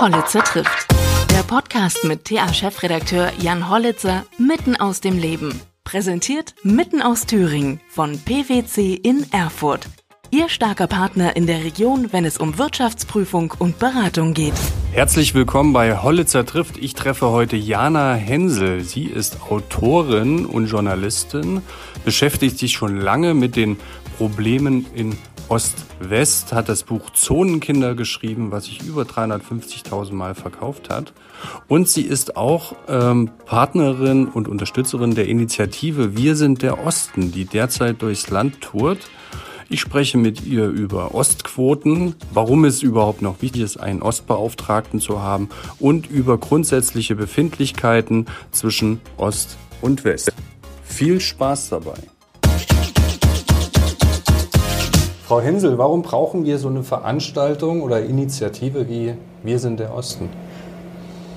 Hollitzer trifft. Der Podcast mit TA-Chefredakteur Jan Hollitzer mitten aus dem Leben. Präsentiert mitten aus Thüringen von PwC in Erfurt. Ihr starker Partner in der Region, wenn es um Wirtschaftsprüfung und Beratung geht. Herzlich willkommen bei Hollitzer trifft. Ich treffe heute Jana Hensel. Sie ist Autorin und Journalistin, beschäftigt sich schon lange mit den Problemen in Ost-West, hat das Buch Zonenkinder geschrieben, was sich über 350.000 Mal verkauft hat. Und sie ist auch ähm, Partnerin und Unterstützerin der Initiative Wir sind der Osten, die derzeit durchs Land tourt. Ich spreche mit ihr über Ostquoten, warum es überhaupt noch wichtig ist, einen Ostbeauftragten zu haben und über grundsätzliche Befindlichkeiten zwischen Ost und West. Viel Spaß dabei! Frau Hensel, warum brauchen wir so eine Veranstaltung oder Initiative wie Wir sind der Osten?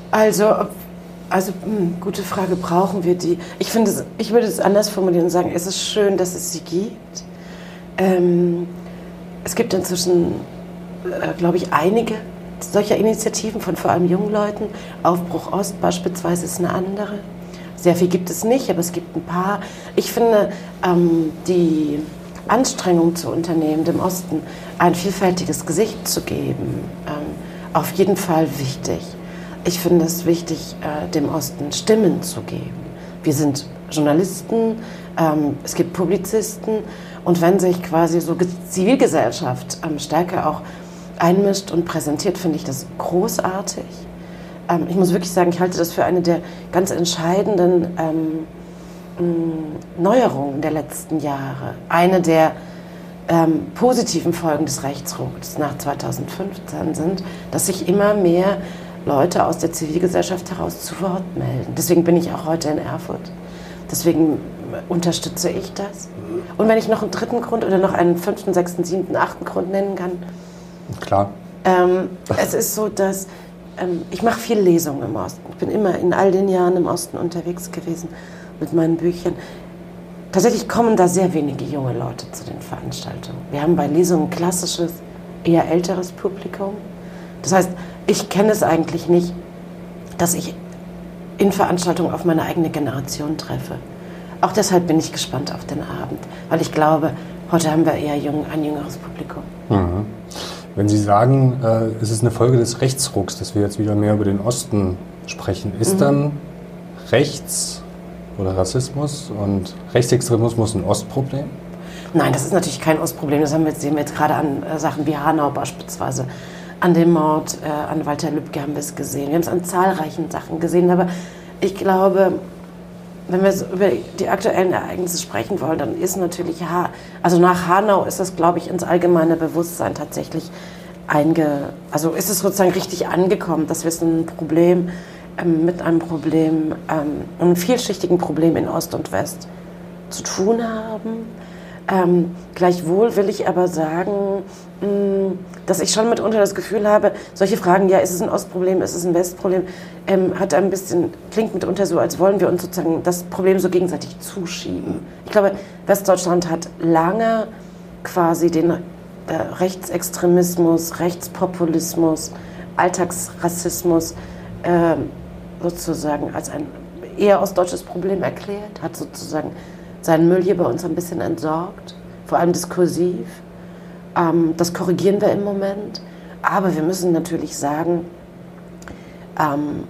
Also, also mh, hm, gute Frage, brauchen wir die? Ich finde, ich würde es anders formulieren und sagen, es ist schön, dass es sie gibt. Ähm, es gibt inzwischen, äh, glaube ich, einige solcher Initiativen von vor allem jungen Leuten. Aufbruch Ost beispielsweise ist eine andere. Sehr viel gibt es nicht, aber es gibt ein paar. Ich finde, ähm, die Anstrengung zu unternehmen, dem Osten ein vielfältiges Gesicht zu geben, ähm, auf jeden Fall wichtig. Ich finde es wichtig, äh, dem Osten Stimmen zu geben. Wir sind Journalisten, ähm, es gibt Publizisten und wenn sich quasi so Zivilgesellschaft ähm, stärker auch einmischt und präsentiert, finde ich das großartig. Ich muss wirklich sagen, ich halte das für eine der ganz entscheidenden Neuerungen der letzten Jahre. Eine der ähm, positiven Folgen des Rechtsrucks nach 2015 sind, dass sich immer mehr Leute aus der Zivilgesellschaft heraus zu Wort melden. Deswegen bin ich auch heute in Erfurt. Deswegen unterstütze ich das. Und wenn ich noch einen dritten Grund oder noch einen fünften, sechsten, siebten, achten Grund nennen kann. Klar. Ähm, es ist so, dass ähm, ich mache viel Lesungen im Osten. Ich bin immer in all den Jahren im Osten unterwegs gewesen mit meinen Büchern. Tatsächlich kommen da sehr wenige junge Leute zu den Veranstaltungen. Wir haben bei Lesungen klassisches, eher älteres Publikum. Das heißt, ich kenne es eigentlich nicht, dass ich in Veranstaltungen auf meine eigene Generation treffe. Auch deshalb bin ich gespannt auf den Abend, weil ich glaube, heute haben wir eher jung, ein jüngeres Publikum. Mhm. Wenn Sie sagen, äh, es ist eine Folge des Rechtsrucks, dass wir jetzt wieder mehr über den Osten sprechen, ist mhm. dann rechts oder Rassismus und Rechtsextremismus ein Ostproblem? Nein, das ist natürlich kein Ostproblem. Das haben wir, sehen wir jetzt gerade an äh, Sachen wie Hanau beispielsweise. An dem Mord äh, an Walter Lübcke haben wir es gesehen. Wir haben es an zahlreichen Sachen gesehen. Aber ich glaube, wenn wir über die aktuellen Ereignisse sprechen wollen, dann ist natürlich, ha also nach Hanau ist das, glaube ich, ins allgemeine Bewusstsein tatsächlich einge, also ist es sozusagen richtig angekommen, dass wir es ein Problem ähm, mit einem Problem, ähm, einem vielschichtigen Problem in Ost und West zu tun haben. Ähm, gleichwohl will ich aber sagen, mh, mm, dass ich schon mitunter das Gefühl habe, solche Fragen, ja, ist es ein Ostproblem, ist es ein Westproblem, ähm, hat ein bisschen, klingt mitunter so, als wollen wir uns sozusagen das Problem so gegenseitig zuschieben. Ich glaube, Westdeutschland hat lange quasi den äh, Rechtsextremismus, Rechtspopulismus, Alltagsrassismus äh, sozusagen als ein eher ostdeutsches Problem erklärt, hat sozusagen seinen Müll hier bei uns ein bisschen entsorgt, vor allem diskursiv. Ähm, das korrigieren wir im Moment. Aber wir müssen natürlich sagen, ähm,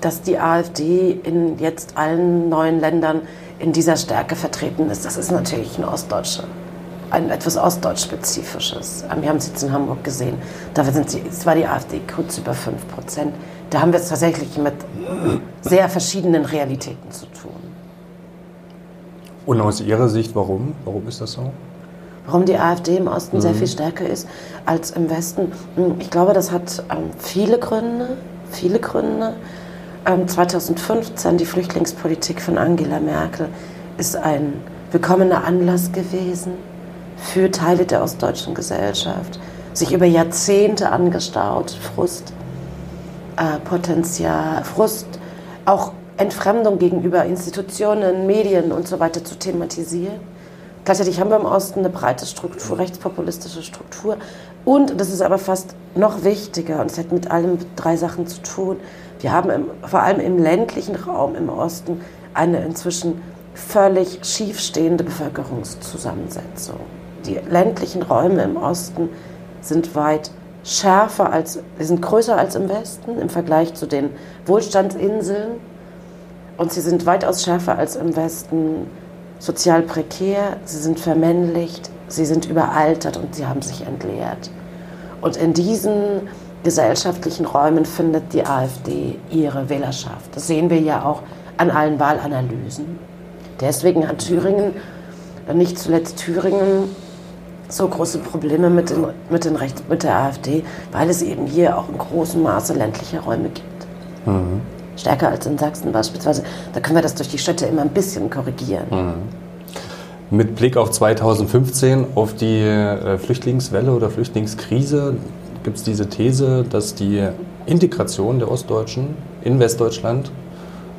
dass die AfD in jetzt allen neuen Ländern in dieser Stärke vertreten ist. Das ist natürlich ein ostdeutscher ein etwas ostdeutsch-spezifisches. Wir haben es jetzt in Hamburg gesehen. Da sind sie, es war die AfD kurz über 5 Prozent. Da haben wir es tatsächlich mit sehr verschiedenen Realitäten zu tun. Und aus Ihrer Sicht, warum? Warum ist das so? Warum die AfD im Osten mhm. sehr viel stärker ist als im Westen? Hm, ich glaube, das hat ähm, viele Gründe. Viele Gründe. Ähm, 2015 die Flüchtlingspolitik von Angela Merkel ist ein willkommener Anlass gewesen für Teile der ostdeutschen Gesellschaft, sich über Jahrzehnte angestaut, Frust, äh, Potenzial, Frust, auch Entfremdung gegenüber Institutionen, Medien und so weiter zu thematisieren. Gleichzeitig haben wir im Osten eine breite Struktur, rechtspopulistische Struktur. Und das ist aber fast noch wichtiger, und es hat mit allem drei Sachen zu tun. Wir haben im, vor allem im ländlichen Raum im Osten eine inzwischen völlig schiefstehende Bevölkerungszusammensetzung. Die ländlichen Räume im Osten sind weit schärfer als, sie sind größer als im Westen im Vergleich zu den Wohlstandsinseln und sie sind weitaus schärfer als im Westen sozial prekär, sie sind vermännlicht, sie sind überaltert und sie haben sich entleert. Und in diesen gesellschaftlichen Räumen findet die AfD ihre Wählerschaft. Das sehen wir ja auch an allen Wahlanalysen. Deswegen hat Thüringen, nicht zuletzt Thüringen, so große Probleme mit, den, mit, den Rechts, mit der AfD, weil es eben hier auch in großem Maße ländliche Räume gibt. Mhm. Stärker als in Sachsen beispielsweise. Da können wir das durch die Städte immer ein bisschen korrigieren. Mhm. Mit Blick auf 2015, auf die äh, Flüchtlingswelle oder Flüchtlingskrise, gibt es diese These, dass die Integration der Ostdeutschen in Westdeutschland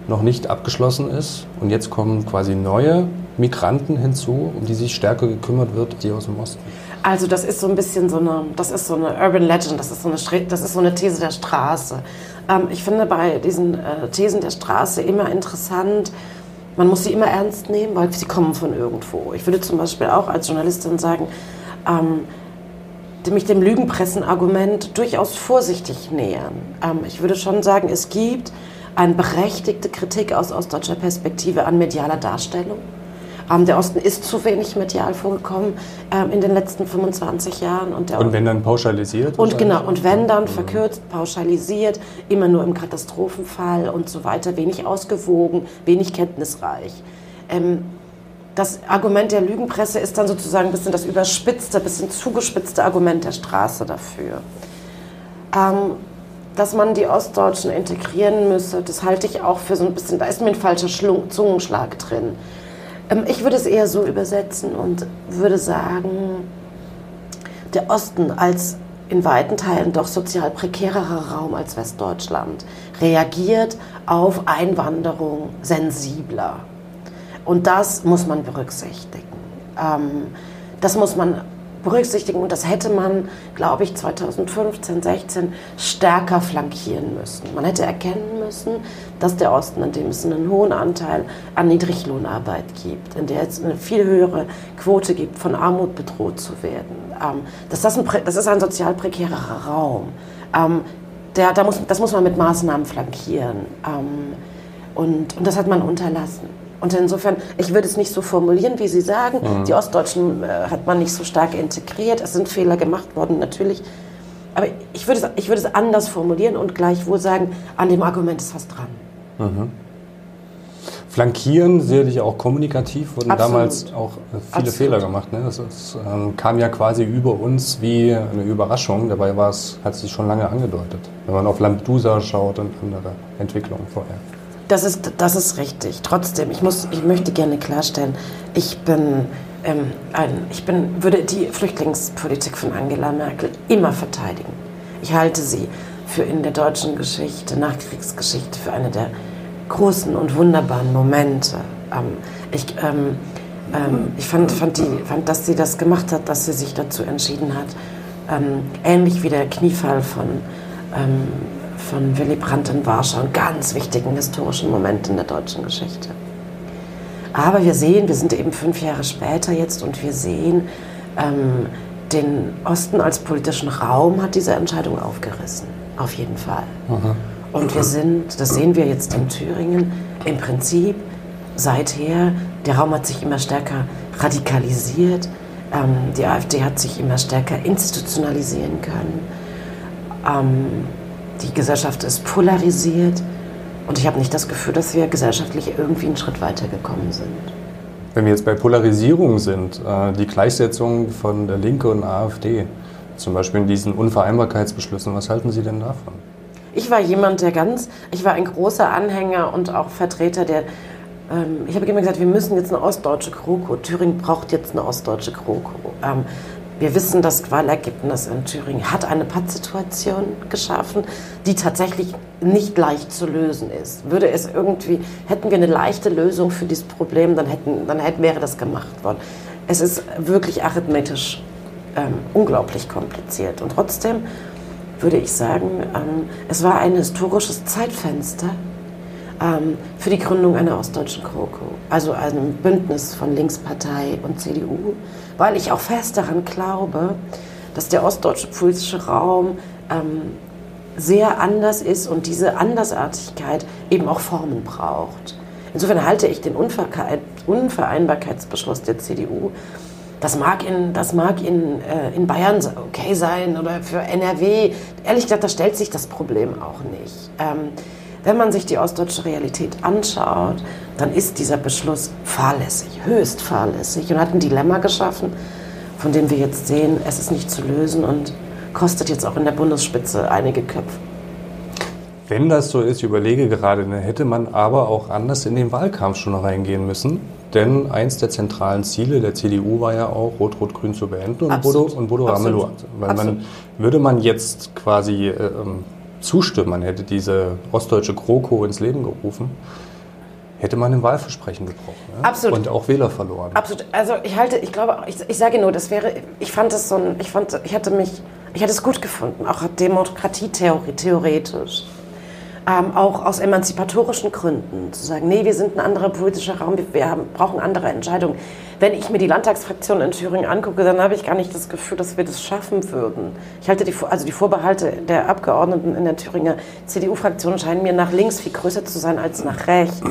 noch nicht abgeschlossen ist. Und jetzt kommen quasi neue Migranten hinzu, um die sich stärker gekümmert wird, die aus dem Osten. Also das ist so ein bisschen so eine, das ist so eine Urban Legend, das ist so eine, das ist so eine These der Straße. Ähm, ich finde bei diesen äh, Thesen der Straße immer interessant, man muss sie immer ernst nehmen, weil sie kommen von irgendwo. Ich würde zum Beispiel auch als Journalistin sagen, ähm, mich dem Lügenpressenargument durchaus vorsichtig nähern. Ähm, ich würde schon sagen, es gibt eine berechtigte Kritik aus ostdeutscher Perspektive an medialer Darstellung. Ähm, der Osten ist zu wenig medial vorgekommen ähm, in den letzten 25 Jahren. Und, und wenn dann pauschalisiert? Und genau, und wenn dann verkürzt, pauschalisiert, immer nur im Katastrophenfall und so weiter, wenig ausgewogen, wenig kenntnisreich. Ähm, das Argument der Lügenpresse ist dann sozusagen ein bisschen das überspitzte, ein bisschen zugespitzte Argument der Straße dafür. Dass man die Ostdeutschen integrieren müsse, das halte ich auch für so ein bisschen, da ist mir ein falscher Schlung, Zungenschlag drin. Ähm, ich würde es eher so übersetzen und würde sagen, der Osten als in weiten Teilen doch sozial prekärerer Raum als Westdeutschland reagiert auf Einwanderung sensibler. Und das muss man berücksichtigen. Ähm, das muss man berücksichtigen und das hätte man, glaube ich, 2015, 16 stärker flankieren müssen. Man hätte erkennen müssen, dass der Osten, in dem es einen hohen Anteil an Niedriglohnarbeit gibt, in der es eine viel höhere Quote gibt, von Armut bedroht zu werden, ähm, dass das, ein, das ist ein sozial prekärer Raum. Ähm, der, da muss, das muss man mit Maßnahmen flankieren. Ähm, und, und das hat man unterlassen. Und insofern, ich würde es nicht so formulieren, wie Sie sagen. Mhm. Die Ostdeutschen äh, hat man nicht so stark integriert. Es sind Fehler gemacht worden, natürlich. Aber ich würde, es, ich würde es anders formulieren und gleichwohl sagen, an dem Argument ist was dran. Mhm. Flankieren, sicherlich auch kommunikativ, wurden Absolut. damals auch äh, viele Absolut. Fehler gemacht. Ne? Das, das ähm, kam ja quasi über uns wie eine Überraschung. Dabei war es, hat sich schon lange angedeutet. Wenn man auf Lampedusa schaut und andere Entwicklungen vorher. Das ist, das ist richtig. Trotzdem, ich, muss, ich möchte gerne klarstellen, ich bin, ähm, ich bin, würde die Flüchtlingspolitik von Angela Merkel immer verteidigen. Ich halte sie für in der deutschen Geschichte, Nachkriegsgeschichte, für eine der großen und wunderbaren Momente. Ähm, ich, ähm, ähm, ich fand, fand, die, fand, dass sie das gemacht hat, dass sie sich dazu entschieden hat, ähnlich wie der Kniefall von von Willy Brandt in Warschau, einen ganz wichtigen historischen Moment in der deutschen Geschichte. Aber wir sehen, wir sind eben fünf Jahre später jetzt und wir sehen, ähm, den Osten als politischen Raum hat diese Entscheidung aufgerissen. Auf jeden Fall. Aha. Und wir sind, das sehen wir jetzt in Thüringen, im Prinzip seither, der Raum hat sich immer stärker radikalisiert. Ähm, die AfD hat sich immer stärker institutionalisieren können. Ähm, die Gesellschaft ist polarisiert und ich habe nicht das Gefühl, dass wir gesellschaftlich irgendwie einen Schritt weitergekommen sind. Wenn wir jetzt bei Polarisierung sind, äh, die Gleichsetzung von der Linke und AfD, zum Beispiel in diesen Unvereinbarkeitsbeschlüssen, was halten Sie denn davon? Ich war jemand, der ganz, ich war ein großer Anhänger und auch Vertreter der, ähm, ich habe immer gesagt, wir müssen jetzt eine ostdeutsche GroKo, Thüringen braucht jetzt eine ostdeutsche GroKo. Ähm, wir wissen, das Wahlergebnis in Thüringen hat eine Pattsituation geschaffen, die tatsächlich nicht leicht zu lösen ist. Würde es irgendwie, hätten wir eine leichte Lösung für dieses Problem, dann, hätten, dann hätten, wäre das gemacht worden. Es ist wirklich arithmetisch ähm, unglaublich kompliziert. Und trotzdem würde ich sagen, ähm, es war ein historisches Zeitfenster ähm, für die Gründung einer ostdeutschen GroKo, also einem Bündnis von Linkspartei und CDU, weil ich auch fest daran glaube, dass der ostdeutsche politische Raum ähm, sehr anders ist und diese Andersartigkeit eben auch Formen braucht. Insofern halte ich den Unvereinbarkeitsbeschluss der CDU das mag in, das mag in, äh, in Bayern okay sein oder für NRW. Ehrlich gesagt, da stellt sich das Problem auch nicht. Ähm, wenn man sich die ostdeutsche Realität anschaut, dann ist dieser Beschluss fahrlässig, höchst fahrlässig und hat ein Dilemma geschaffen, von dem wir jetzt sehen, es ist nicht zu lösen und kostet jetzt auch in der Bundesspitze einige Köpfe. Wenn das so ist, ich überlege gerade, dann hätte man aber auch anders in den Wahlkampf schon reingehen müssen. Denn eins der zentralen Ziele der CDU war ja auch, Rot-Rot-Grün zu beenden und Bodo, und Bodo Ramelow. Weil man, würde man jetzt quasi äh, ähm, zustimmen, man hätte diese ostdeutsche GroKo ins Leben gerufen, hätte man ein Wahlversprechen gebrochen. Ja? Absolut. Und auch Wähler verloren. Absolut. Also ich halte, ich glaube, ich, ich sage nur, das wäre, ich fand es so ein, ich fand, ich hätte mich, ich hätte es gut gefunden, auch Demokratietheorie, theoretisch ähm, auch aus emanzipatorischen Gründen, zu sagen, nee, wir sind ein anderer politischer Raum, wir, haben, brauchen andere Entscheidungen. Wenn ich mir die Landtagsfraktion in Thüringen angucke, dann habe ich gar nicht das Gefühl, dass wir das schaffen würden. Ich halte die, also die Vorbehalte der Abgeordneten in der Thüringer CDU-Fraktion scheinen mir nach links viel größer zu sein als nach rechts.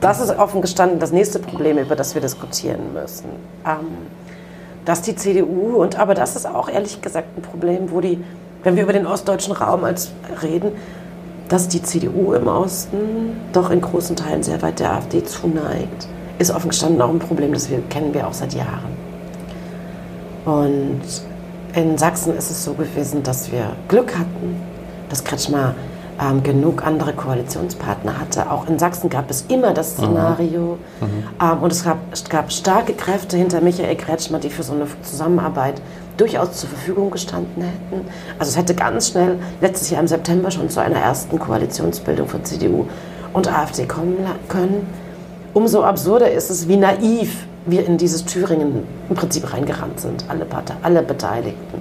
Das ist offen gestanden das nächste Problem, über das wir diskutieren müssen. Ähm, dass die CDU, und aber das ist auch ehrlich gesagt ein Problem, wo die, wenn wir über den ostdeutschen Raum als reden, dass die CDU im Osten doch in großen Teilen sehr weit der AfD zuneigt, ist offen gestanden auch ein Problem, das wir, kennen wir auch seit Jahren. Und in Sachsen ist es so gewesen, dass wir Glück hatten, dass Kretschmer ähm, genug andere Koalitionspartner hatte. Auch in Sachsen gab es immer das Szenario. Mhm. Ähm, und es gab, es gab starke Kräfte hinter Michael Kretschmer, die für so eine Zusammenarbeit durchaus zur Verfügung gestanden hätten. Also es hätte ganz schnell letztes Jahr im September schon zu einer ersten Koalitionsbildung von CDU und AfD kommen können. Umso absurder ist es, wie naiv wir in dieses Thüringen im Prinzip reingerannt sind, alle, Partei, alle Beteiligten.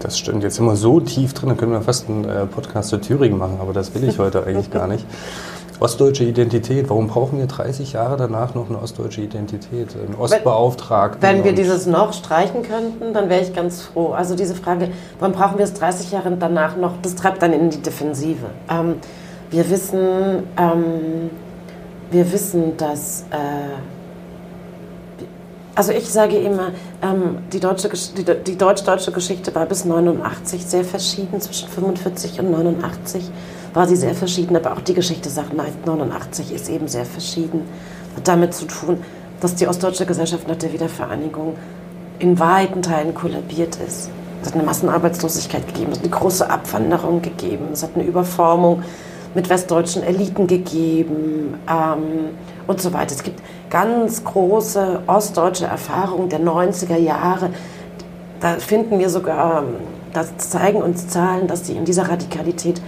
Das stimmt. Jetzt sind wir so tief drin, dann können wir fast einen äh, Podcast zu Thüringen machen, aber das will ich heute eigentlich gar nicht. Ostdeutsche Identität, warum brauchen wir 30 Jahre danach noch eine ostdeutsche Identität? Einen Ostbeauftragten? Wenn, wenn wir dieses noch streichen könnten, dann wäre ich ganz froh. Also diese Frage, warum brauchen wir es 30 Jahre danach noch, das treibt dann in die Defensive. Ähm, wir wissen, ähm, wir wissen, dass... Äh, also ich sage immer, ähm, die, deutsche, die, die deutsch-deutsche Geschichte war bis 89 sehr verschieden, zwischen 45 und 89 war sie sehr verschieden, aber auch die Geschichte seit 1989 ist eben sehr verschieden. Hat damit zu tun, dass die ostdeutsche Gesellschaft nach der Wiedervereinigung in weiten Teilen kollabiert ist. Es hat eine Massenarbeitslosigkeit gegeben, es hat eine große Abwanderung gegeben, es hat eine Überformung mit westdeutschen Eliten gegeben ähm, und so weiter. Es gibt ganz große ostdeutsche Erfahrungen der 90er Jahre. Da finden wir sogar, das zeigen uns Zahlen, dass die in dieser Radikalität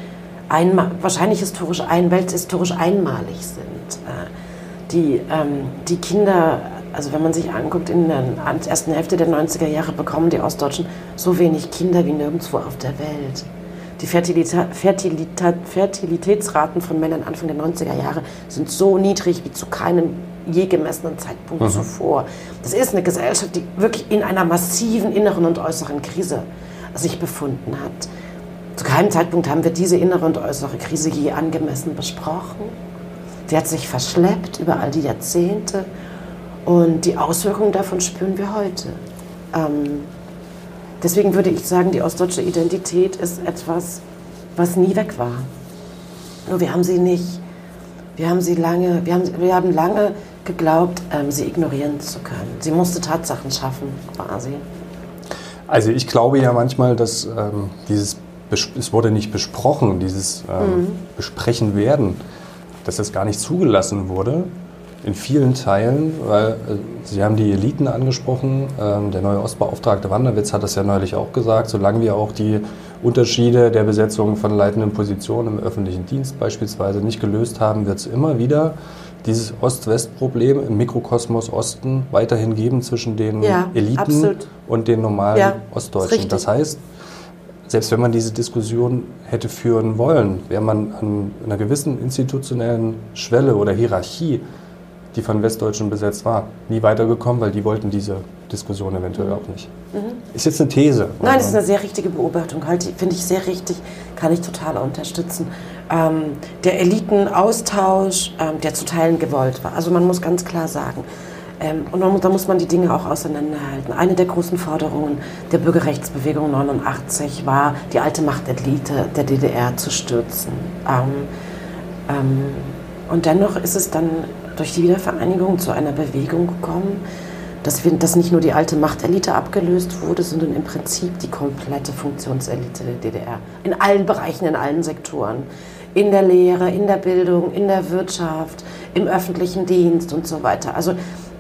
einmal, wahrscheinlich historisch ein, welthistorisch einmalig sind. Äh, die, ähm, die Kinder, also wenn man sich anguckt, in der ersten Hälfte der 90er Jahre bekommen die Ostdeutschen so wenig Kinder wie nirgendwo auf der Welt. Die Fertilita Fertilita Fertilitätsraten von Männern Anfang der 90er Jahre sind so niedrig wie zu keinem je gemessenen Zeitpunkt mhm. zuvor. Das ist eine Gesellschaft, die wirklich in einer massiven inneren und äußeren Krise sich befunden hat. Zu keinem Zeitpunkt haben wir diese innere und äußere Krise je angemessen besprochen. Sie hat sich verschleppt über all die Jahrzehnte und die Auswirkungen davon spüren wir heute. Ähm, deswegen würde ich sagen, die ostdeutsche Identität ist etwas, was nie weg war. Nur wir haben sie nicht, wir haben sie lange, wir haben, wir haben lange geglaubt, ähm, sie ignorieren zu können. Sie musste Tatsachen schaffen, quasi. Also ich glaube ja manchmal, dass ähm, dieses es wurde nicht besprochen, dieses ähm, mhm. Besprechen werden, dass das gar nicht zugelassen wurde, in vielen Teilen, weil äh, Sie haben die Eliten angesprochen. Ähm, der neue Ostbeauftragte Wanderwitz hat das ja neulich auch gesagt. Solange wir auch die Unterschiede der Besetzung von leitenden Positionen im öffentlichen Dienst beispielsweise nicht gelöst haben, wird es immer wieder dieses Ost-West-Problem im Mikrokosmos Osten weiterhin geben zwischen den Ja, Eliten absolut. und den normalen Ja, Ostdeutschen. Das heißt, selbst wenn man diese Diskussion hätte führen wollen, wäre man an einer gewissen institutionellen Schwelle oder Hierarchie, die von Westdeutschen besetzt war, nie weitergekommen, weil die wollten diese Diskussion eventuell auch nicht. Ist jetzt eine These. Mhm. Nein, das ist eine sehr richtige Beobachtung. Halt, Finde ich sehr richtig, kann ich total unterstützen. Ähm, der Elitenaustausch, ähm, der zu Teilen gewollt war. Also man muss ganz klar sagen, ähm, und man, da muss man die Dinge auch auseinanderhalten. Eine der großen Forderungen der Bürgerrechtsbewegung 89 war, die alte Machtelite der DDR zu stürzen. Ähm, ähm, und dennoch ist es dann durch die Wiedervereinigung zu einer Bewegung gekommen, dass, wir, dass nicht nur die alte Machtelite abgelöst wurde, sondern im Prinzip die komplette Funktionselite der DDR. In allen Bereichen, in allen Sektoren. In der Lehre, in der Bildung, in der Wirtschaft, im öffentlichen Dienst und so weiter. Also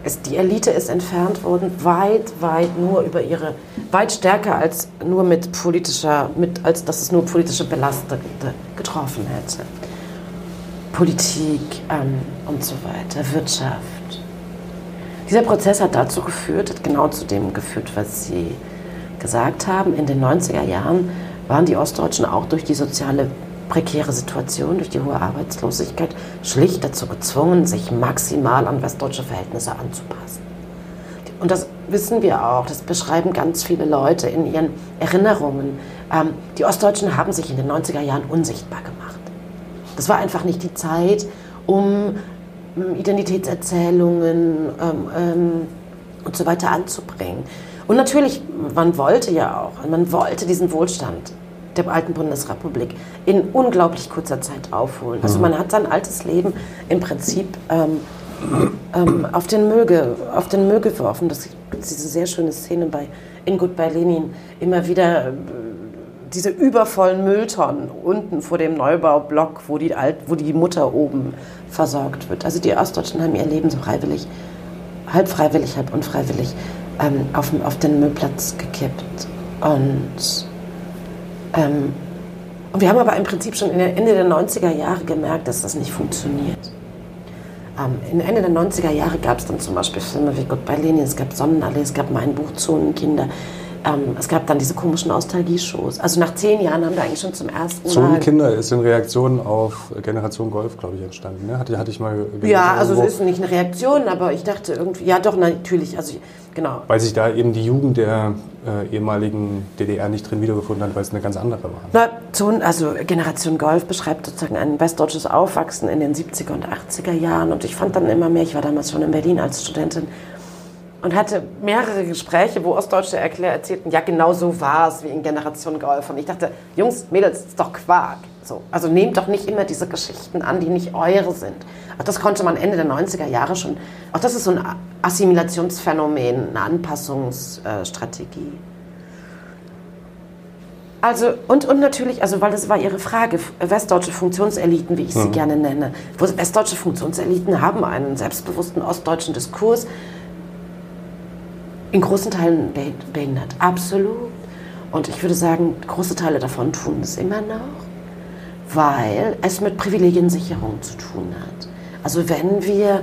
es, die Elite ist entfernt worden, weit, weit nur über ihre, weit stärker als nur mit politischer, mit, als dass es nur politische Belastete getroffen hätte. Politik ähm, und so weiter, Wirtschaft. Dieser Prozess hat dazu geführt, hat genau zu dem geführt, was Sie gesagt haben. In den 90er Jahren waren die Ostdeutschen auch durch die soziale prekäre Situation, durch die hohe Arbeitslosigkeit schlicht dazu gezwungen, sich maximal an westdeutsche Verhältnisse anzupassen. Und das wissen wir auch, das beschreiben ganz viele Leute in ihren Erinnerungen. Ähm, die Ostdeutschen haben sich in den 90er Jahren unsichtbar gemacht. Das war einfach nicht die Zeit, um ähm, Identitätserzählungen ähm, ähm, und so weiter anzubringen. Und natürlich, man wollte ja auch, man wollte diesen Wohlstand der alten Bundesrepublik in unglaublich kurzer Zeit aufholen. Also man hat sein altes Leben im Prinzip ähm, ähm, auf, den Müll ge, auf den Müll geworfen. Das gibt diese sehr schöne Szene bei In Goodbye Lenin. Immer wieder äh, diese übervollen Mülltonnen unten vor dem Neubaublock, wo die, Alt, wo die Mutter oben versorgt wird. Also die Ostdeutschen haben ihr Leben so freiwillig, halb freiwillig, halb unfreiwillig ähm, auf, den- auf den Müllplatz gekippt. Und, ähm, und wir haben aber im Prinzip schon Ende der 90er Jahre gemerkt, dass das nicht funktioniert. Ähm, Ende der 90er Jahre gab es dann zum Beispiel Filme wie Goodbye Lenin, es gab Sonnenallee, es gab Mein Buch Zonenkinder. Ähm, es gab dann diese komischen Nostalgie-Shows. Also nach zehn Jahren haben wir eigentlich schon zum ersten Mal... Zonenkinder ist in Reaktion auf Generation Golf, glaube ich, entstanden. Ne? Hatte, hatte ich mal gelesen Ja, also irgendwo. es ist nicht eine Reaktion, aber ich dachte irgendwie, ja doch, natürlich, also ich- genau. Weil sich da eben die Jugend der äh, ehemaligen DDR nicht drin wiedergefunden hat, weil es eine ganz andere war. Na, also Generation Golf beschreibt sozusagen ein westdeutsches Aufwachsen in den 70er und 80er Jahren und ich fand dann immer mehr, ich war damals schon in Berlin als Studentin und hatte mehrere Gespräche, wo Ostdeutsche erklär, erzählten, ja genau so war es wie in Generation Golf und ich dachte, Jungs, Mädels, das ist doch Quark. So, also nehmt doch nicht immer diese Geschichten an, die nicht eure sind. Auch das konnte man Ende der 90er Jahre schon, auch das ist so ein Assimilationsphänomen, eine Anpassungsstrategie. Also, und, und natürlich, also, weil das war Ihre Frage, westdeutsche Funktionseliten, wie ich sie gerne nenne. Westdeutsche Funktionseliten haben einen selbstbewussten ostdeutschen Diskurs in großen Teilen be- behindert. Absolut. Und ich würde sagen, große Teile davon tun es immer noch, weil es mit Privilegiensicherung zu tun hat. Also wenn wir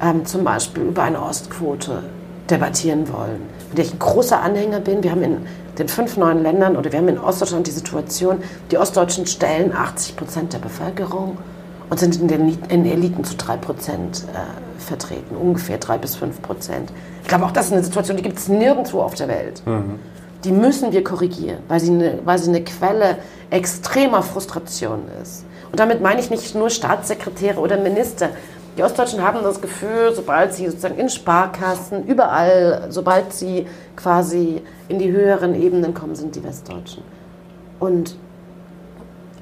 ähm, zum Beispiel über eine Ostquote debattieren wollen, mit der ich ein großer Anhänger bin, wir haben in den fünf neuen Ländern oder wir haben in Ostdeutschland die Situation, die Ostdeutschen stellen 80 Prozent der Bevölkerung und sind in den in Eliten zu 3 Prozent äh, vertreten, ungefähr 3 bis 5 Prozent. Ich glaube, auch das ist eine Situation, die gibt es nirgendwo auf der Welt. Die müssen wir korrigieren, weil sie, eine, weil sie eine Quelle extremer Frustration ist. Und damit meine ich nicht nur Staatssekretäre oder Minister. Die Ostdeutschen haben das Gefühl, sobald sie sozusagen in Sparkassen, überall, sobald sie quasi in die höheren Ebenen kommen, sind die Westdeutschen. Und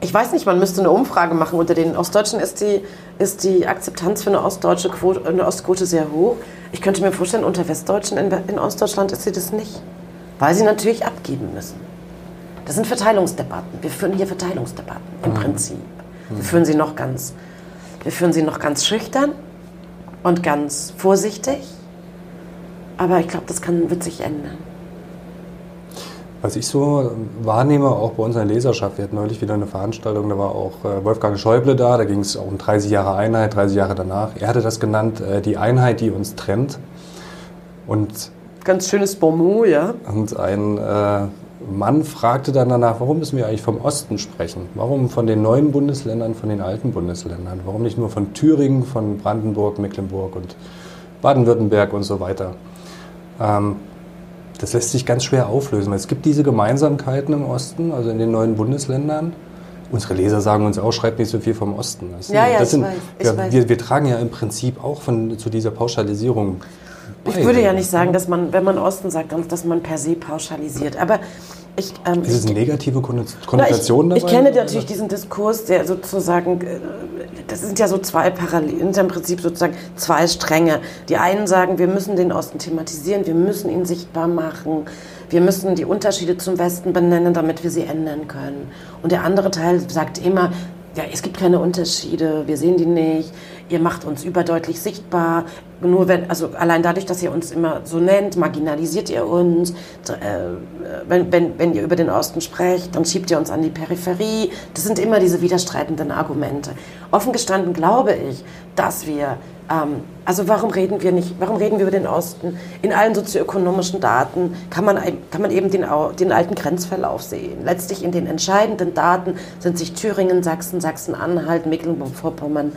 ich weiß nicht, man müsste eine Umfrage machen. Unter den Ostdeutschen ist die, ist die Akzeptanz für eine ostdeutsche Quote, eine Ostquote sehr hoch. Ich könnte mir vorstellen, unter Westdeutschen in, in Ostdeutschland ist sie das nicht. Weil sie natürlich abgeben müssen. Das sind Verteilungsdebatten. Wir führen hier Verteilungsdebatten im Prinzip. Wir führen sie noch ganz, wir führen sie noch ganz schüchtern und ganz vorsichtig. Aber ich glaube, das kann, wird sich ändern. Was ich so wahrnehme, auch bei unserer Leserschaft, wir hatten neulich wieder eine Veranstaltung, da war auch äh, Wolfgang Schäuble da, da ging es auch um 30 Jahre Einheit, 30 Jahre danach. Er hatte das genannt, äh, die Einheit, die uns trennt. Und Ganz schönes Bonmot, ja. Und ein äh, Mann fragte dann danach, warum müssen wir eigentlich vom Osten sprechen? Warum von den neuen Bundesländern, von den alten Bundesländern? Warum nicht nur von Thüringen, von Brandenburg, Mecklenburg und Baden-Württemberg und so weiter? Ähm, das lässt sich ganz schwer auflösen, weil es gibt diese Gemeinsamkeiten im Osten, also in den neuen Bundesländern. Unsere Leser sagen uns auch, schreibt nicht so viel vom Osten. Das ja, ja, das sind, ich weiß, ich wir, wir, tragen ja im Prinzip auch von, zu dieser Pauschalisierung bei. Ich würde ja nicht sagen, dass man, wenn man Osten sagt, dass man per se pauschalisiert. Aber ich, ähm, ist es eine negative Konnotation dabei? Ich kenne natürlich diesen Diskurs, der sozusagen, äh, das sind ja so zwei Parallelen, im Prinzip sozusagen zwei Stränge. Die einen sagen, wir müssen den Osten thematisieren, wir müssen ihn sichtbar machen, wir müssen die Unterschiede zum Westen benennen, damit wir sie ändern können. Und der andere Teil sagt immer, ja, es gibt keine Unterschiede, wir sehen die nicht, ihr macht uns überdeutlich sichtbar. Nur wenn, also allein dadurch, dass ihr uns immer so nennt, marginalisiert ihr uns. Äh, wenn, wenn, wenn ihr über den Osten sprecht, dann schiebt ihr uns an die Peripherie. Das sind immer diese widerstreitenden Argumente. Offen gestanden glaube ich, dass wir ähm, also warum reden wir nicht, warum reden wir über den Osten? In allen sozioökonomischen Daten kann man, kann man eben den, den alten Grenzverlauf sehen. Letztlich in den entscheidenden Daten sind sich Thüringen, Sachsen, Sachsen-Anhalt, Mecklenburg-Vorpommern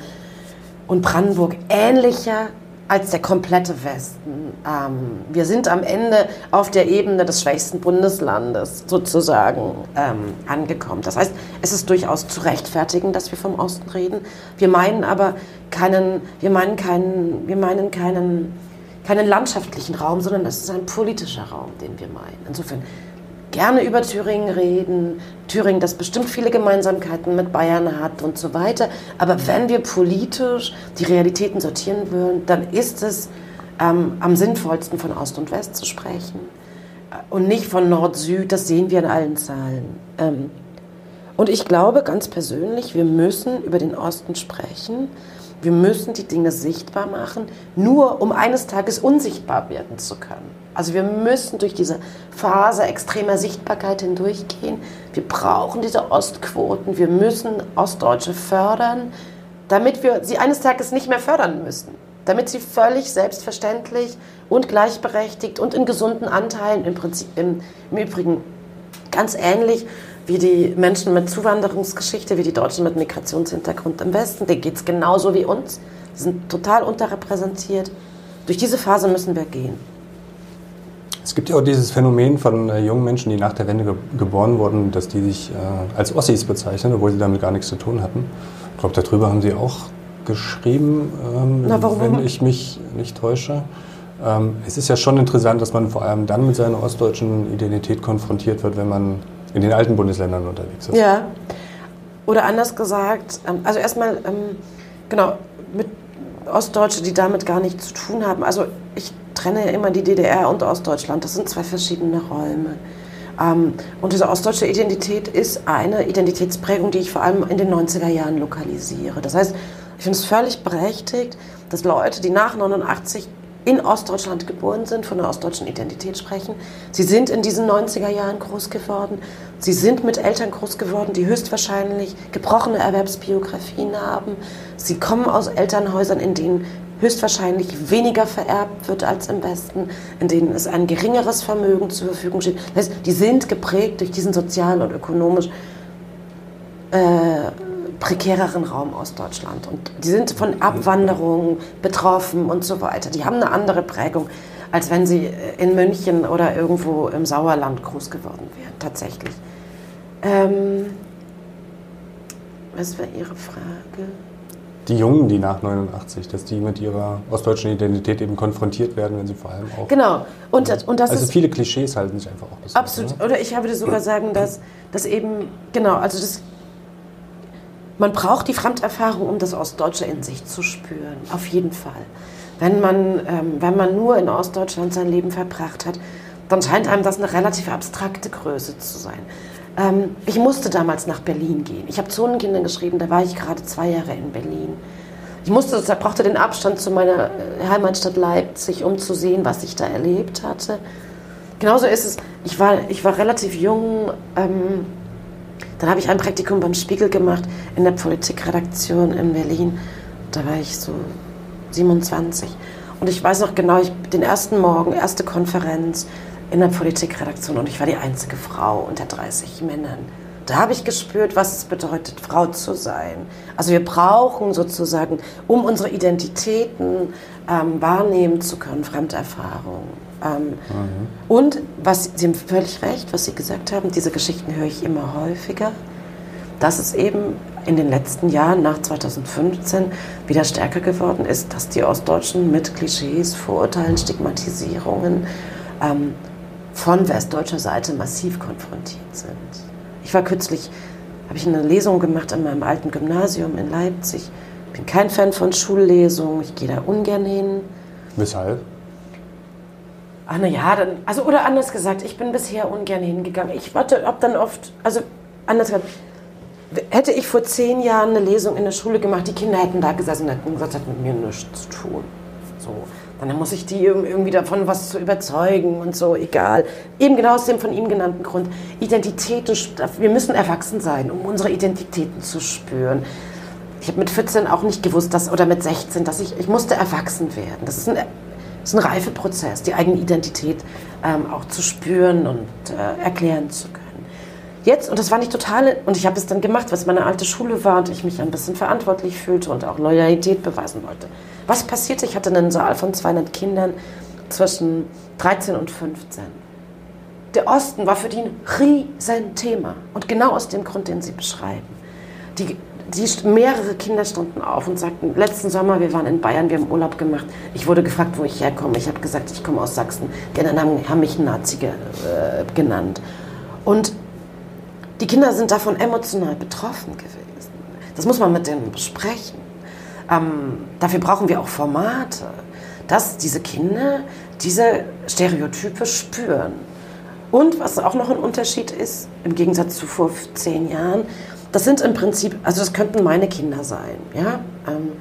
und Brandenburg ähnlicher als der komplette Westen. Ähm, wir sind am Ende auf der Ebene des schwächsten Bundeslandes sozusagen ähm, angekommen. Das heißt, es ist durchaus zu rechtfertigen, dass wir vom Osten reden. Wir meinen aber keinen, wir meinen keinen, wir meinen keinen, keinen landschaftlichen Raum, sondern es ist ein politischer Raum, den wir meinen. Insofern gerne über Thüringen reden. Thüringen, das bestimmt viele Gemeinsamkeiten mit Bayern hat und so weiter. Aber wenn wir politisch die Realitäten sortieren wollen, dann ist es ähm, am sinnvollsten von Ost und West zu sprechen und nicht von Nord-Süd. Das sehen wir in allen Zahlen. Ähm, und ich glaube ganz persönlich, wir müssen über den Osten sprechen. Wir müssen die Dinge sichtbar machen, nur um eines Tages unsichtbar werden zu können. Also wir müssen durch diese Phase extremer Sichtbarkeit hindurchgehen. Wir brauchen diese Ostquoten. Wir müssen Ostdeutsche fördern, damit wir sie eines Tages nicht mehr fördern müssen. Damit sie völlig selbstverständlich und gleichberechtigt und in gesunden Anteilen, im, Prinzip, im, im Übrigen ganz ähnlich wie die Menschen mit Zuwanderungsgeschichte, wie die Deutschen mit Migrationshintergrund im Westen, denen geht es genauso wie uns. Sie sind total unterrepräsentiert. Durch diese Phase müssen wir gehen. Es gibt ja auch dieses Phänomen von äh, jungen Menschen, die nach der Wende ge geboren wurden, dass die sich äh, als Ossis bezeichnen, obwohl sie damit gar nichts zu tun hatten. Ich glaube, darüber haben sie auch geschrieben, ähm, Na, wenn ich mich nicht täusche. Ähm, es ist ja schon interessant, dass man vor allem dann mit seiner ostdeutschen Identität konfrontiert wird, wenn man in den alten Bundesländern unterwegs ist. Ja. Oder anders gesagt, ähm, also erstmal, ähm, genau, mit Ostdeutsche, die damit gar nichts zu tun haben. Also ich trenne ja immer die DDR und Ostdeutschland. Das sind zwei verschiedene Räume. Ähm, und diese ostdeutsche Identität ist eine Identitätsprägung, die ich vor allem in den 90er Jahren lokalisiere. Das heißt, ich finde es völlig berechtigt, dass Leute, die nach 89 in Ostdeutschland geboren sind, von der ostdeutschen Identität sprechen. Sie sind in diesen 90er Jahren groß geworden. Sie sind mit Eltern groß geworden, die höchstwahrscheinlich gebrochene Erwerbsbiografien haben. Sie kommen aus Elternhäusern, in denen höchstwahrscheinlich weniger vererbt wird als im Westen, in denen es ein geringeres Vermögen zur Verfügung steht. Das heißt, die sind geprägt durch diesen sozial und ökonomisch äh, prekäreren Raum aus Deutschland. Und die sind von Abwanderung betroffen und so weiter. Die haben eine andere Prägung, als wenn sie in München oder irgendwo im Sauerland groß geworden wären, tatsächlich. Ähm, was war Ihre Frage? die Jungen, die nach 89, dass die mit ihrer ostdeutschen Identität eben konfrontiert werden, wenn sie vor allem auch. Genau. Und, das, und das also viele Klischees halten sich einfach auch Absolut. Oder? oder ich würde sogar sagen, dass, dass eben, genau, also das. Man braucht die Fremderfahrung, um das Ostdeutsche in sich zu spüren. Auf jeden Fall. Wenn man, ähm, wenn man nur in Ostdeutschland sein Leben verbracht hat, dann scheint einem das eine relativ abstrakte Größe zu sein. Ähm, ich musste damals nach Berlin gehen. Ich habe Zonenkinder geschrieben, da war ich gerade zwei Jahre in Berlin. ich musste, ich brauchte den Abstand zu meiner äh, Heimatstadt Leipzig, um zu sehen, was ich da erlebt hatte. Genauso ist es, ich war, ich war relativ jung, ähm, dann habe ich ein Praktikum beim Spiegel gemacht in der Politikredaktion in Berlin. Da war ich so 27. Und ich weiß noch genau, ich, den ersten Morgen, erste Konferenz in der Politikredaktion und ich war die einzige Frau unter 30 Männern. Da habe ich gespürt, was es bedeutet, Frau zu sein. Also wir brauchen sozusagen, um unsere Identitäten ähm, wahrnehmen zu können, Fremderfahrung. Ähm, mhm. Und was, Sie haben völlig recht, was Sie gesagt haben, diese Geschichten höre ich immer häufiger, dass es eben in den letzten Jahren nach 2015 wieder stärker geworden ist, dass die Ostdeutschen mit Klischees, Vorurteilen, Stigmatisierungen ähm, von westdeutscher Seite massiv konfrontiert sind. Ich war kürzlich, habe ich eine Lesung gemacht an meinem alten Gymnasium in Leipzig. Bin kein Fan von Schullesungen, ich gehe da ungern hin. Weshalb? Ach na ja, dann, also oder anders gesagt, ich bin bisher ungern hingegangen. Ich warte, ob dann oft, also anders gesagt, hätte ich vor zehn Jahren eine Lesung in der Schule gemacht, die Kinder hätten da gesessen und hätten gesagt, das hat mit mir nichts zu tun. So. Dann muss ich die irgendwie davon was zu überzeugen und so, egal. Eben genau aus dem von ihm genannten Grund. Identitäten, wir müssen erwachsen sein, um unsere Identitäten zu spüren. Ich habe mit 14 auch nicht gewusst, dass, oder mit 16, dass ich, ich musste erwachsen werden. Das ist ein, ist ein Reifeprozess, die eigene Identität ähm, auch zu spüren und äh, erklären zu können. Jetzt, und das war nicht total, und ich habe es dann gemacht, was meine alte Schule war und ich mich ein bisschen verantwortlich fühlte und auch Loyalität beweisen wollte. Was passierte? Ich hatte einen Saal von 200 Kindern zwischen 13 und 15. Der Osten war für die ein Riesenthema. Und genau aus dem Grund, den Sie beschreiben. Die, die, mehrere Kinder standen auf und sagten, letzten Sommer, wir waren in Bayern, wir haben Urlaub gemacht. Ich wurde gefragt, wo ich herkomme. Ich habe gesagt, ich komme aus Sachsen. Die anderen haben, haben mich Nazi ge, äh, genannt. Und die Kinder sind davon emotional betroffen gewesen. Das muss man mit denen besprechen. Ähm, dafür brauchen wir auch Formate, dass diese Kinder diese Stereotype spüren. Und was auch noch ein Unterschied ist, im Gegensatz zu vor zehn Jahren, das sind im Prinzip, also das könnten meine Kinder sein, ja. Ähm,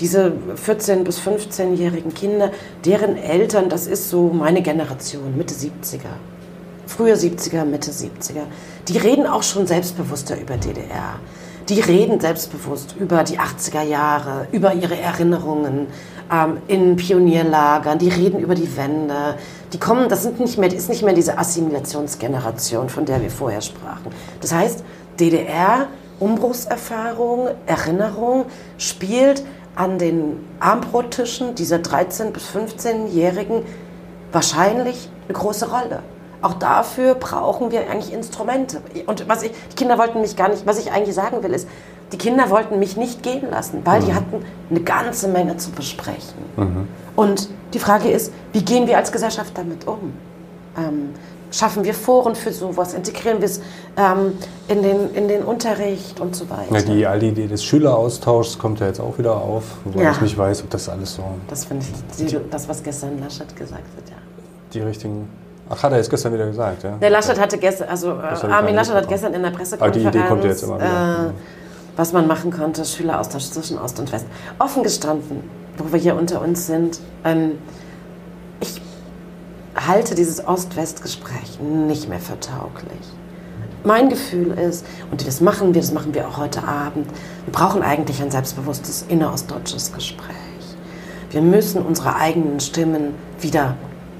diese 14- bis 15-jährigen Kinder, deren Eltern, das ist so meine Generation, Mitte 70er, frühe 70er, Mitte 70er, die reden auch schon selbstbewusster über DDR. Die reden selbstbewusst über die 80er Jahre, über ihre Erinnerungen ähm, in Pionierlagern, die reden über die Wende. Die kommen, das sind nicht mehr, ist nicht mehr diese Assimilationsgeneration, von der wir vorher sprachen. Das heißt, DDR, Umbruchserfahrung, Erinnerung spielt an den Armbrottischen dieser 13- bis 15-Jährigen wahrscheinlich eine große Rolle. Auch dafür brauchen wir eigentlich Instrumente. Und was ich, die Kinder wollten mich gar nicht, was ich eigentlich sagen will, ist, die Kinder wollten mich nicht gehen lassen, weil mhm. die hatten eine ganze Menge zu besprechen. Mhm. Und die Frage ist, wie gehen wir als Gesellschaft damit um? Ähm, schaffen wir Foren für sowas? Integrieren wir es ähm, in, den, in den Unterricht und so weiter? Ja, die alte Idee des Schüleraustauschs kommt ja jetzt auch wieder auf, wobei ja. ich nicht weiß, ob das alles so... Das finde ich, die, das, was gestern Laschet gesagt hat, ja. Die richtigen Ach, hat er jetzt gestern wieder gesagt, ja? Der Laschet hatte gestern, also äh, Armin Laschet hat gestern in der Pressekonferenz, Aber die Idee kommt jetzt immer wieder. Äh, was man machen konnte, Schüleraustausch zwischen Ost und West. Offen gestanden, wo wir hier unter uns sind, ähm, ich halte dieses Ost-West-Gespräch nicht mehr für tauglich. Mein Gefühl ist, und das machen wir, das machen wir auch heute Abend, wir brauchen eigentlich ein selbstbewusstes innerostdeutsches Gespräch. Wir müssen unsere eigenen Stimmen wieder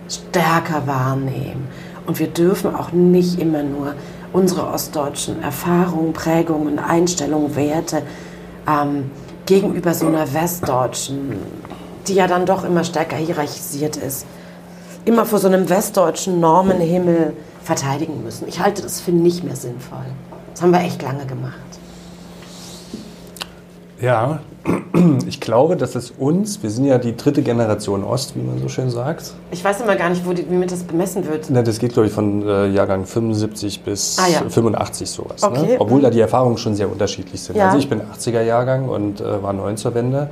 stärker wahrnehmen. Und wir dürfen auch nicht immer nur unsere ostdeutschen Erfahrungen, Prägungen, Einstellungen, Werte ähm, gegenüber so einer westdeutschen, die ja dann doch immer stärker hierarchisiert ist, immer vor so einem westdeutschen Normenhimmel verteidigen müssen. Ich halte das für nicht mehr sinnvoll. Das haben wir echt lange gemacht. Ja, ich glaube, dass es uns, wir sind ja die dritte Generation Ost, wie man so schön sagt. Ich weiß immer gar nicht, wo die, wie mir das bemessen wird. Na, das geht, glaube ich, von äh, Jahrgang 75 bis ah, ja. 85 sowas. Ne? Okay. Ne? Obwohl da die Erfahrungen schon sehr unterschiedlich sind. Ja. Also ich bin 80er Jahrgang und äh, war neun zur Wende.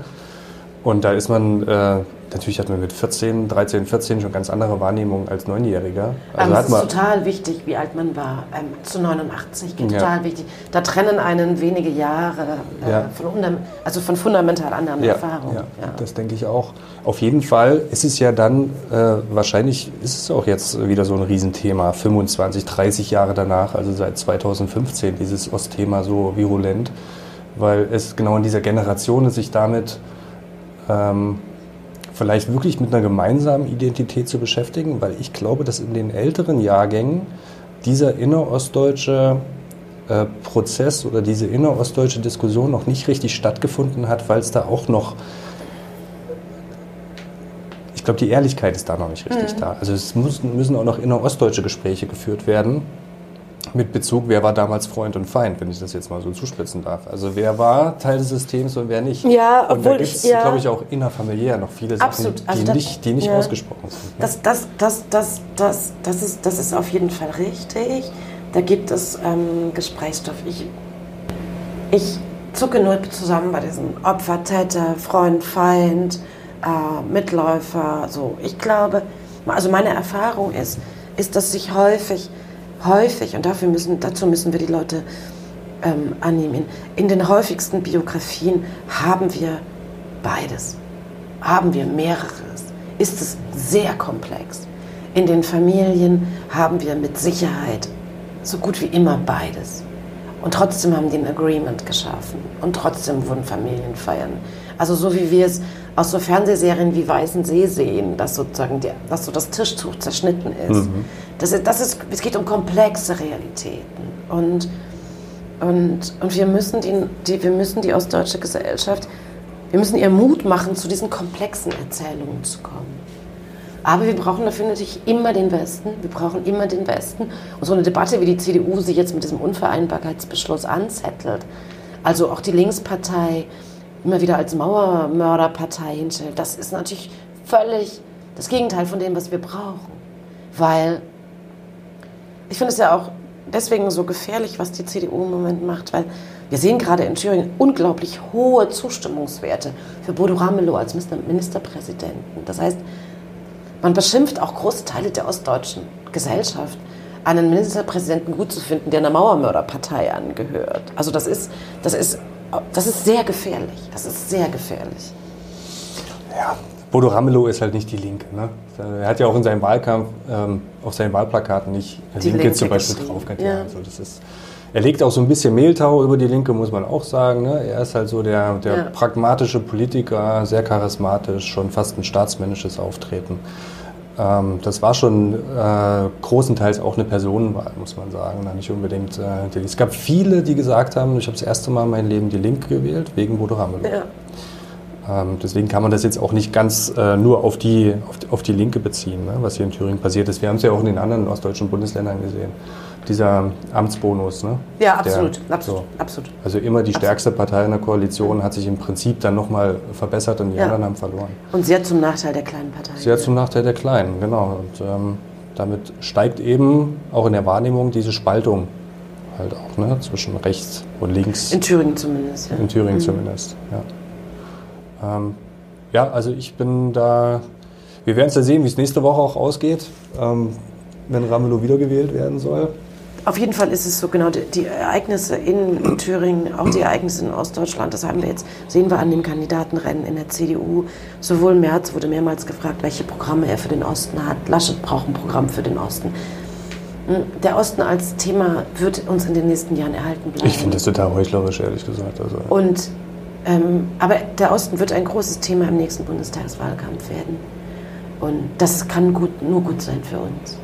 Und da ist man, äh, natürlich hat man mit 14, 13, 14 schon ganz andere Wahrnehmungen als Neunjähriger. Also ähm, es ist total wichtig, wie alt man war. Ähm, zu 89, ja. total wichtig. Da trennen einen wenige Jahre äh, ja. von, also von fundamental anderen ja. Erfahrungen. Ja. das denke ich auch. Auf jeden Fall ist es ja dann, äh, wahrscheinlich ist es auch jetzt wieder so ein Riesenthema, 25, 30 Jahre danach, also seit 2015, dieses Ostthema so virulent, weil es genau in dieser Generation sich damit... Ähm, vielleicht wirklich mit einer gemeinsamen Identität zu beschäftigen, weil ich glaube, dass in den älteren Jahrgängen dieser innerostdeutsche äh, Prozess oder diese innerostdeutsche Diskussion noch nicht richtig stattgefunden hat, weil es da auch noch, ich glaube, die Ehrlichkeit ist da noch nicht richtig mhm. da. Also es müssen, müssen auch noch innerostdeutsche Gespräche geführt werden mit Bezug, wer war damals Freund und Feind, wenn ich das jetzt mal so zuspitzen darf. Also wer war Teil des Systems und wer nicht. Ja, obwohl und da gibt es, ja. glaube ich, auch innerfamiliär noch viele Absolut. Sachen, die also nicht, die nicht ja. ausgesprochen sind. Ne? Das, das, das, das, das, das, ist, das ist auf jeden Fall richtig. Da gibt es ähm, Gesprächsstoff. Ich, ich zucke nur zusammen bei diesen Opfer, Täter, Freund, Feind, äh, Mitläufer. So. Ich glaube, also meine Erfahrung ist, ist, dass sich häufig häufig, und dafür müssen, dazu müssen wir die Leute ähm, annehmen, in den häufigsten Biografien haben wir beides. Haben wir mehreres. Ist es sehr komplex. In den Familien haben wir mit Sicherheit so gut wie immer beides. Und trotzdem haben die ein Agreement geschaffen. Und trotzdem wurden Familien feiern. Also so wie wir es aus so Fernsehserien wie Weißen See sehen, dass sozusagen der, dass so das Tischtuch zerschnitten ist. Mhm. Das ist, das ist. Es geht um komplexe Realitäten. Und, und, und wir, müssen die, die, wir müssen die ostdeutsche Gesellschaft, wir müssen ihr Mut machen, zu diesen komplexen Erzählungen zu kommen. Aber wir brauchen dafür natürlich immer den Westen. Wir brauchen immer den Westen. Und so eine Debatte, wie die CDU sich jetzt mit diesem Unvereinbarkeitsbeschluss anzettelt, also auch die Linkspartei, immer wieder als Mauermörderpartei hinstellt, das ist natürlich völlig das Gegenteil von dem, was wir brauchen. Weil ich finde es ja auch deswegen so gefährlich, was die CDU im Moment macht, weil wir sehen gerade in Thüringen unglaublich hohe Zustimmungswerte für Bodo Ramelow als Ministerpräsidenten. Das heißt, man beschimpft auch große Teile der ostdeutschen Gesellschaft, einen Ministerpräsidenten gut zu finden, der einer Mauermörderpartei angehört. Also das ist, das ist das ist sehr gefährlich. Das ist sehr gefährlich. Ja, Bodo Ramelow ist halt nicht die Linke. Ne? Er hat ja auch in seinem Wahlkampf ähm, auf seinen Wahlplakaten nicht die Linke, Linke zum Beispiel drauf. Ja. Also das ist, er legt auch so ein bisschen Mehltau über die Linke, muss man auch sagen. Ne? Er ist halt so der, der ja. pragmatische Politiker, sehr charismatisch, schon fast ein staatsmännisches Auftreten. Ähm, das war schon äh, großenteils auch eine Personenwahl, muss man sagen. Nicht unbedingt. Äh, es gab viele, die gesagt haben, ich habe das erste Mal in meinem Leben die Linke gewählt, wegen Bodo Ramelow. Ja. Ähm, deswegen kann man das jetzt auch nicht ganz äh, nur auf die, auf, auf die Linke beziehen, ne, was hier in Thüringen passiert ist. Wir haben es ja auch in den anderen ostdeutschen Bundesländern gesehen dieser Amtsbonus. Ne? Ja, absolut. Der, absolut, so. absolut. Also immer die stärkste absolut. Partei in der Koalition hat sich im Prinzip dann nochmal verbessert und die ja. anderen haben verloren. Und sehr zum Nachteil der kleinen Partei. Sehr zum Nachteil der Kleinen, genau. Und ähm, damit steigt eben auch in der Wahrnehmung diese Spaltung halt auch ne, zwischen rechts und links. In Thüringen zumindest. Ja. In Thüringen mhm. zumindest, ja. Ähm, ja, also ich bin da, wir werden es ja sehen, wie es nächste Woche auch ausgeht, ähm, wenn Ramelow wiedergewählt werden soll. Auf jeden Fall ist es so, genau, die, die Ereignisse in Thüringen, auch die Ereignisse in Ostdeutschland, das haben wir jetzt, sehen wir an dem Kandidatenrennen in der CDU. Sowohl Merz wurde mehrmals gefragt, welche Programme er für den Osten hat. Laschet braucht ein Programm für den Osten. Hm, der Osten als Thema wird uns in den nächsten Jahren erhalten bleiben. Ich finde das total heuchlerisch, ehrlich gesagt. Also. Und, ähm, aber der Osten wird ein großes Thema im nächsten Bundestagswahlkampf werden. Und das kann gut, nur gut sein für uns.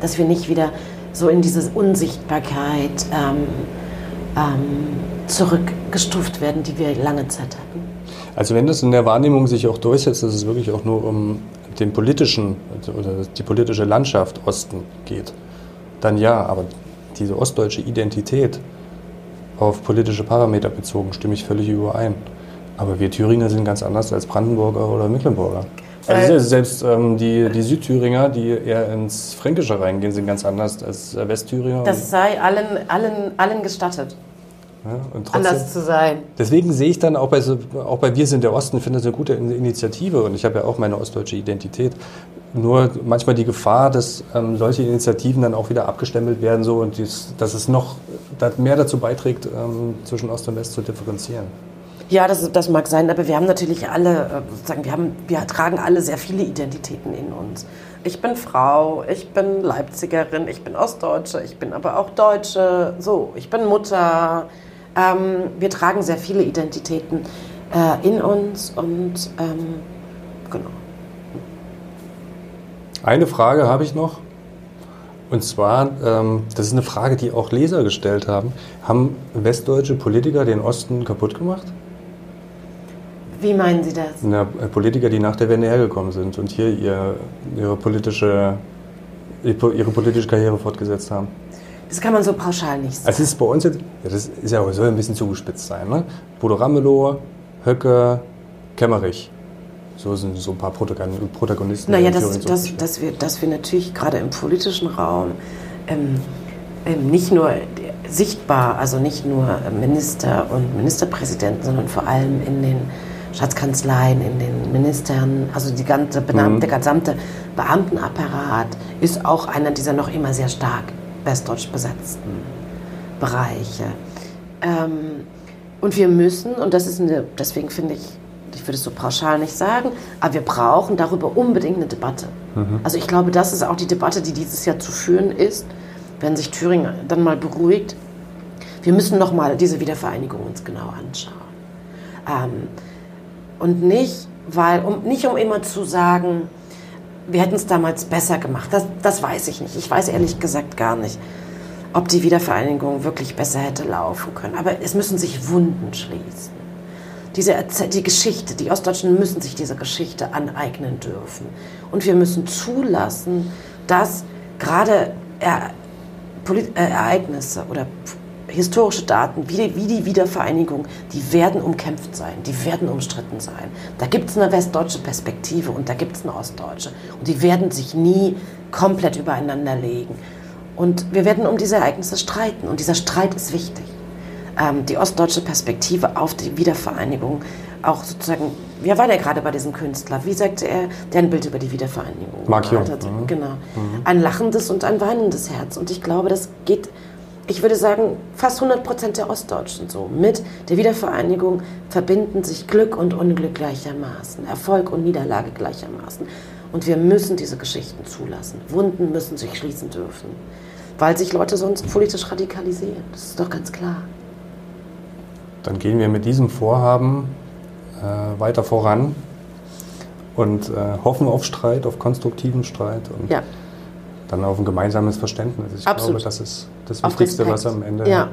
Dass wir nicht wieder so in diese Unsichtbarkeit ähm, ähm, zurückgestuft werden, die wir lange Zeit hatten. Also wenn das in der Wahrnehmung sich auch durchsetzt, dass es wirklich auch nur um den politischen oder die politische Landschaft Osten geht, dann ja, aber diese ostdeutsche Identität auf politische Parameter bezogen, stimme ich völlig überein. Aber wir Thüringer sind ganz anders als Brandenburger oder Mecklenburger. Also selbst ähm, die, die Südthüringer, die eher ins Fränkische reingehen, sind ganz anders als Westthüringer. Das sei allen, allen, allen gestattet. Ja, anders zu sein. Deswegen sehe ich dann auch bei, auch bei Wir sind der Osten, finde das eine gute Initiative und ich habe ja auch meine ostdeutsche Identität. Nur manchmal die Gefahr, dass ähm, solche Initiativen dann auch wieder abgestempelt werden so und dies, dass es noch mehr dazu beiträgt, ähm, zwischen Ost und West zu differenzieren. Ja, das, das mag sein, aber wir haben natürlich alle, äh, wir, haben, wir tragen alle sehr viele Identitäten in uns. Ich bin Frau, ich bin Leipzigerin, ich bin Ostdeutsche, ich bin aber auch Deutsche, so, ich bin Mutter. Ähm, wir tragen sehr viele Identitäten äh, in uns und ähm, genau. Eine Frage habe ich noch. Und zwar, ähm, das ist eine Frage, die auch Leser gestellt haben. Haben westdeutsche Politiker den Osten kaputt gemacht? Wie meinen Sie das? Na, Politiker, die nach der Wende hergekommen sind und hier ihr, ihre, politische, ihre politische Karriere fortgesetzt haben. Das kann man so pauschal nicht sagen. Also ist bei uns jetzt, ja, das ist ja, soll ein bisschen zugespitzt sein, ne? Bodo Ramelow, Höcke, Kemmerich. So sind so ein paar Protagonisten. Naja, das, das, dass, wir, dass wir natürlich gerade im politischen Raum ähm, ähm, nicht nur sichtbar, also nicht nur Minister und Ministerpräsidenten, sondern vor allem in den Schatzkanzleien, in den Ministern, also die ganze, mhm. der gesamte Beamtenapparat ist auch einer dieser noch immer sehr stark westdeutsch besetzten Bereiche. Ähm, und wir müssen, und das ist eine, deswegen finde ich, ich würde es so pauschal nicht sagen, aber wir brauchen darüber unbedingt eine Debatte. Mhm. Also ich glaube, das ist auch die Debatte, die dieses Jahr zu führen ist, wenn sich Thüringen dann mal beruhigt. Wir müssen nochmal diese Wiedervereinigung uns genau anschauen. Ähm, und nicht, weil, um, nicht um immer zu sagen, wir hätten es damals besser gemacht. Das, das weiß ich nicht. Ich weiß ehrlich gesagt gar nicht, ob die Wiedervereinigung wirklich besser hätte laufen können. Aber es müssen sich Wunden schließen. Diese die Geschichte, die Ostdeutschen müssen sich diese Geschichte aneignen dürfen. Und wir müssen zulassen, dass gerade er, äh, Ereignisse oder historische Daten wie die, wie die Wiedervereinigung, die werden umkämpft sein, die werden umstritten sein. Da gibt es eine westdeutsche Perspektive und da gibt es eine ostdeutsche. Und die werden sich nie komplett übereinander legen. Und wir werden um diese Ereignisse streiten und dieser Streit ist wichtig. Ähm, die ostdeutsche Perspektive auf die Wiedervereinigung, auch sozusagen, wir waren ja gerade bei diesem Künstler, wie sagte er, der ein Bild über die Wiedervereinigung Mark Jung. Mhm. Genau. Mhm. Ein lachendes und ein weinendes Herz. Und ich glaube, das geht ich würde sagen, fast 100 Prozent der Ostdeutschen so. Mit der Wiedervereinigung verbinden sich Glück und Unglück gleichermaßen, Erfolg und Niederlage gleichermaßen. Und wir müssen diese Geschichten zulassen. Wunden müssen sich schließen dürfen, weil sich Leute sonst politisch radikalisieren. Das ist doch ganz klar. Dann gehen wir mit diesem Vorhaben äh, weiter voran und äh, hoffen auf Streit, auf konstruktiven Streit. Und ja dann auf ein gemeinsames Verständnis. Ich Absolut. glaube, das ist das Wichtigste, was am Ende ja.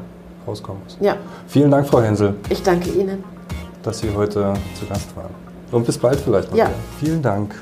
rauskommt. Ja. Vielen Dank, Frau Hensel. Ich danke Ihnen. Dass Sie heute zu Gast waren. Und bis bald vielleicht mal. Ja. Vielen Dank.